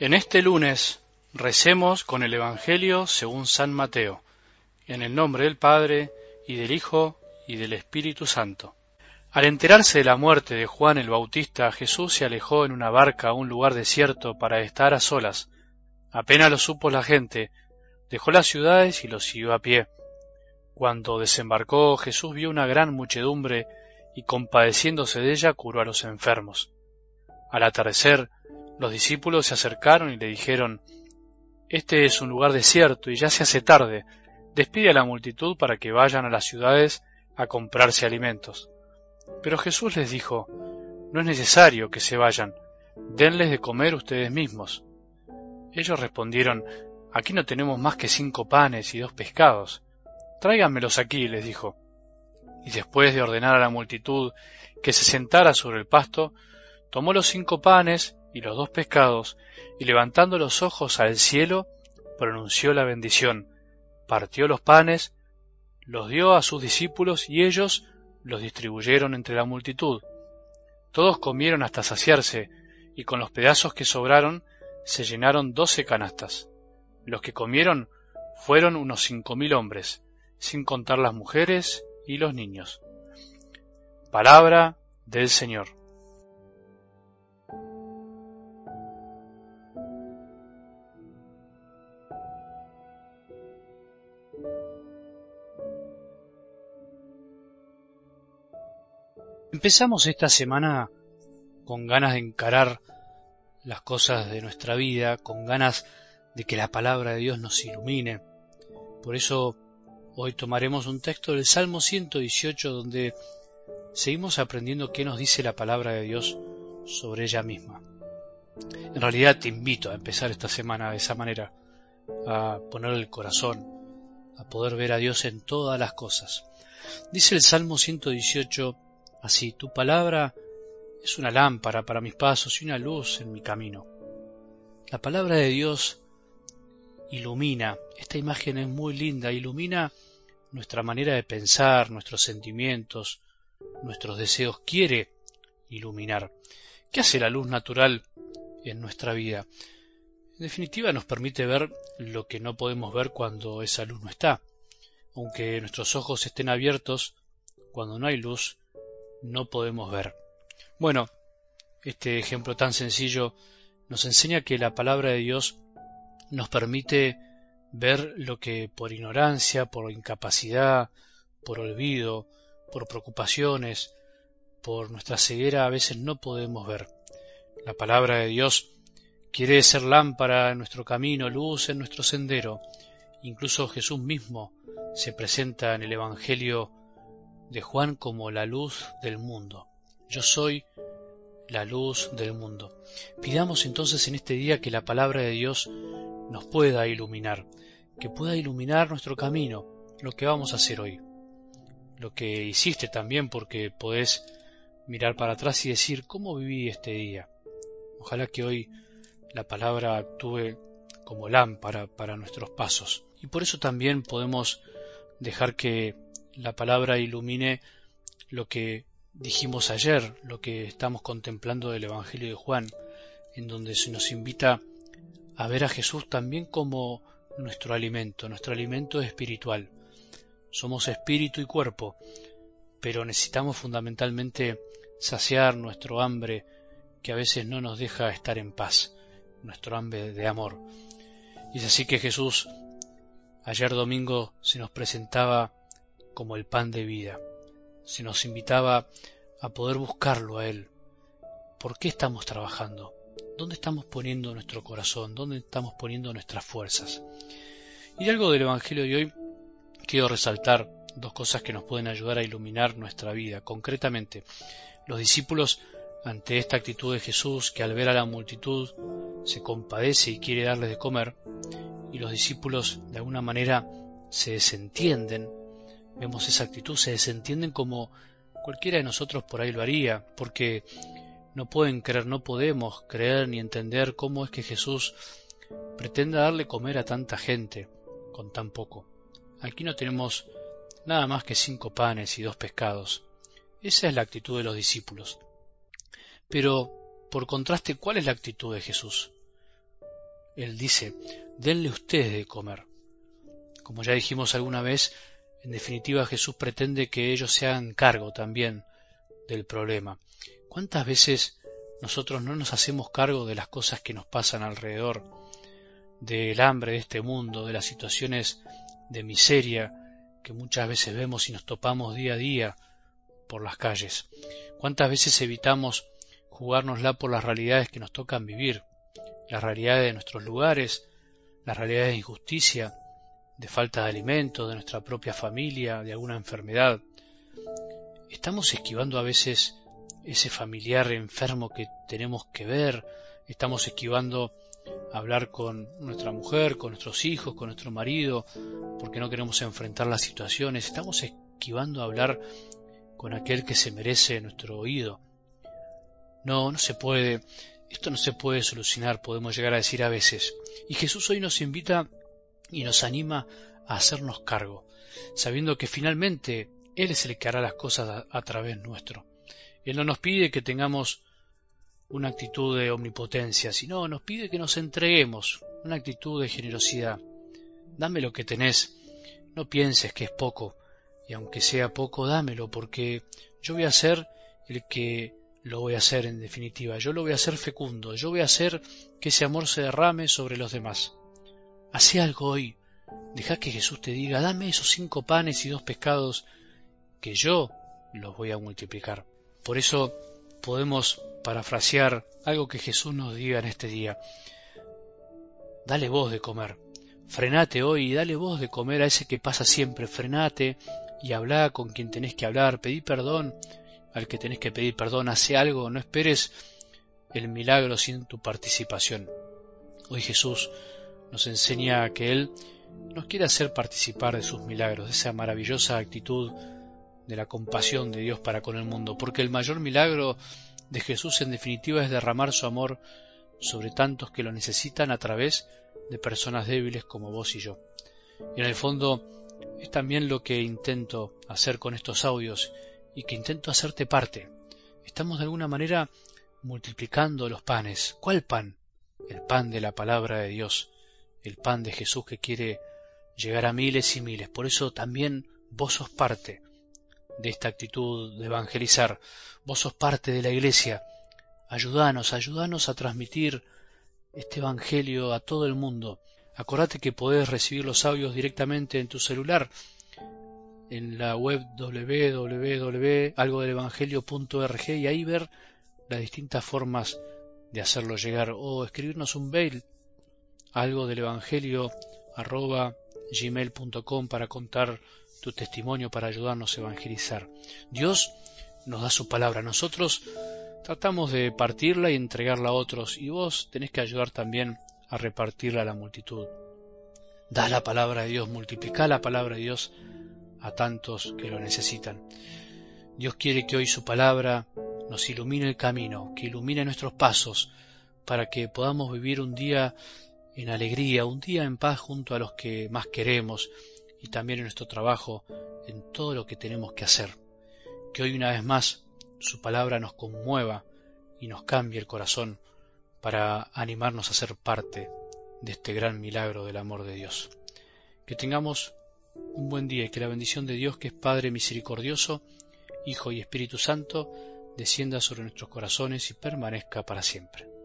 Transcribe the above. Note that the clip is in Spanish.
En este lunes recemos con el Evangelio según San Mateo, en el nombre del Padre, y del Hijo, y del Espíritu Santo. Al enterarse de la muerte de Juan el Bautista, Jesús se alejó en una barca a un lugar desierto para estar a solas. Apenas lo supo la gente, dejó las ciudades y lo siguió a pie. Cuando desembarcó, Jesús vio una gran muchedumbre y compadeciéndose de ella curó a los enfermos. Al atardecer, los discípulos se acercaron y le dijeron, Este es un lugar desierto y ya se hace tarde, despide a la multitud para que vayan a las ciudades a comprarse alimentos. Pero Jesús les dijo, No es necesario que se vayan, denles de comer ustedes mismos. Ellos respondieron, Aquí no tenemos más que cinco panes y dos pescados. Tráiganmelos aquí, les dijo. Y después de ordenar a la multitud que se sentara sobre el pasto, tomó los cinco panes y los dos pescados, y levantando los ojos al cielo, pronunció la bendición, partió los panes, los dio a sus discípulos y ellos los distribuyeron entre la multitud. Todos comieron hasta saciarse, y con los pedazos que sobraron se llenaron doce canastas. Los que comieron fueron unos cinco mil hombres, sin contar las mujeres y los niños. Palabra del Señor. Empezamos esta semana con ganas de encarar las cosas de nuestra vida, con ganas de que la palabra de Dios nos ilumine. Por eso hoy tomaremos un texto del Salmo 118 donde seguimos aprendiendo qué nos dice la palabra de Dios sobre ella misma. En realidad te invito a empezar esta semana de esa manera, a poner el corazón, a poder ver a Dios en todas las cosas. Dice el Salmo 118 Así, tu palabra es una lámpara para mis pasos y una luz en mi camino. La palabra de Dios ilumina, esta imagen es muy linda, ilumina nuestra manera de pensar, nuestros sentimientos, nuestros deseos, quiere iluminar. ¿Qué hace la luz natural en nuestra vida? En definitiva nos permite ver lo que no podemos ver cuando esa luz no está. Aunque nuestros ojos estén abiertos, cuando no hay luz, no podemos ver. Bueno, este ejemplo tan sencillo nos enseña que la palabra de Dios nos permite ver lo que por ignorancia, por incapacidad, por olvido, por preocupaciones, por nuestra ceguera a veces no podemos ver. La palabra de Dios quiere ser lámpara en nuestro camino, luz en nuestro sendero. Incluso Jesús mismo se presenta en el Evangelio de Juan como la luz del mundo. Yo soy la luz del mundo. Pidamos entonces en este día que la palabra de Dios nos pueda iluminar, que pueda iluminar nuestro camino, lo que vamos a hacer hoy, lo que hiciste también porque podés mirar para atrás y decir cómo viví este día. Ojalá que hoy la palabra actúe como lámpara para nuestros pasos. Y por eso también podemos dejar que la palabra ilumine lo que dijimos ayer, lo que estamos contemplando del Evangelio de Juan, en donde se nos invita a ver a Jesús también como nuestro alimento, nuestro alimento espiritual. Somos espíritu y cuerpo, pero necesitamos fundamentalmente saciar nuestro hambre que a veces no nos deja estar en paz, nuestro hambre de amor. Y es así que Jesús ayer domingo se nos presentaba como el pan de vida. Se nos invitaba a poder buscarlo a Él. ¿Por qué estamos trabajando? ¿Dónde estamos poniendo nuestro corazón? ¿Dónde estamos poniendo nuestras fuerzas? Y algo del Evangelio de hoy quiero resaltar dos cosas que nos pueden ayudar a iluminar nuestra vida. Concretamente, los discípulos ante esta actitud de Jesús que al ver a la multitud se compadece y quiere darles de comer, y los discípulos de alguna manera se desentienden vemos esa actitud, se desentienden como cualquiera de nosotros por ahí lo haría, porque no pueden creer, no podemos creer ni entender cómo es que Jesús pretenda darle comer a tanta gente con tan poco. Aquí no tenemos nada más que cinco panes y dos pescados. Esa es la actitud de los discípulos. Pero, por contraste, ¿cuál es la actitud de Jesús? Él dice, denle ustedes de comer. Como ya dijimos alguna vez, en definitiva Jesús pretende que ellos se hagan cargo también del problema. ¿Cuántas veces nosotros no nos hacemos cargo de las cosas que nos pasan alrededor, del hambre de este mundo, de las situaciones de miseria que muchas veces vemos y nos topamos día a día por las calles? ¿Cuántas veces evitamos jugárnosla por las realidades que nos tocan vivir, las realidades de nuestros lugares, las realidades de injusticia, de falta de alimento, de nuestra propia familia, de alguna enfermedad. Estamos esquivando a veces ese familiar enfermo que tenemos que ver, estamos esquivando hablar con nuestra mujer, con nuestros hijos, con nuestro marido, porque no queremos enfrentar las situaciones, estamos esquivando hablar con aquel que se merece nuestro oído. No, no se puede, esto no se puede solucionar, podemos llegar a decir a veces. Y Jesús hoy nos invita y nos anima a hacernos cargo, sabiendo que finalmente Él es el que hará las cosas a, través nuestro. Él no nos pide que tengamos una actitud de omnipotencia, sino nos pide que nos entreguemos, una actitud de generosidad. Dame lo que tenés, no pienses que es poco, y aunque sea poco, dámelo, porque yo voy a ser el que lo voy a hacer en definitiva, yo lo voy a hacer fecundo, yo voy a hacer que ese amor se derrame sobre los demás. Hace algo hoy. Deja que Jesús te diga, dame esos cinco panes y dos pescados, que yo los voy a multiplicar. Por eso podemos parafrasear algo que Jesús nos diga en este día. Dale vos de comer. Frenate hoy y dale vos de comer a ese que pasa siempre. Frenate y habla con quien tenés que hablar. Pedí perdón al que tenés que pedir perdón. Hace algo. No esperes el milagro sin tu participación. Hoy Jesús nos enseña que Él nos quiere hacer participar de sus milagros, de esa maravillosa actitud de la compasión de Dios para con el mundo, porque el mayor milagro de Jesús en definitiva es derramar su amor sobre tantos que lo necesitan a través de personas débiles como vos y yo. Y en el fondo es también lo que intento hacer con estos audios y que intento hacerte parte. Estamos de alguna manera multiplicando los panes. ¿Cuál pan? El pan de la palabra de Dios el pan de Jesús que quiere llegar a miles y miles. Por eso también vos sos parte de esta actitud de evangelizar. Vos sos parte de la iglesia. Ayúdanos, ayúdanos a transmitir este evangelio a todo el mundo. Acordate que podés recibir los audios directamente en tu celular en la web www.algodelevangelio.org y ahí ver las distintas formas de hacerlo llegar o escribirnos un mail algo del Evangelio arroba gmail.com para contar tu testimonio para ayudarnos a evangelizar. Dios nos da su palabra, nosotros tratamos de partirla y entregarla a otros y vos tenés que ayudar también a repartirla a la multitud. Da la palabra de Dios, multiplica la palabra de Dios a tantos que lo necesitan. Dios quiere que hoy su palabra nos ilumine el camino, que ilumine nuestros pasos, para que podamos vivir un día en alegría, un día en paz junto a los que más queremos y también en nuestro trabajo, en todo lo que tenemos que hacer. Que hoy una vez más su palabra nos conmueva y nos cambie el corazón para animarnos a ser parte de este gran milagro del amor de Dios. Que tengamos un buen día y que la bendición de Dios, que es Padre misericordioso, Hijo y Espíritu Santo, descienda sobre nuestros corazones y permanezca para siempre.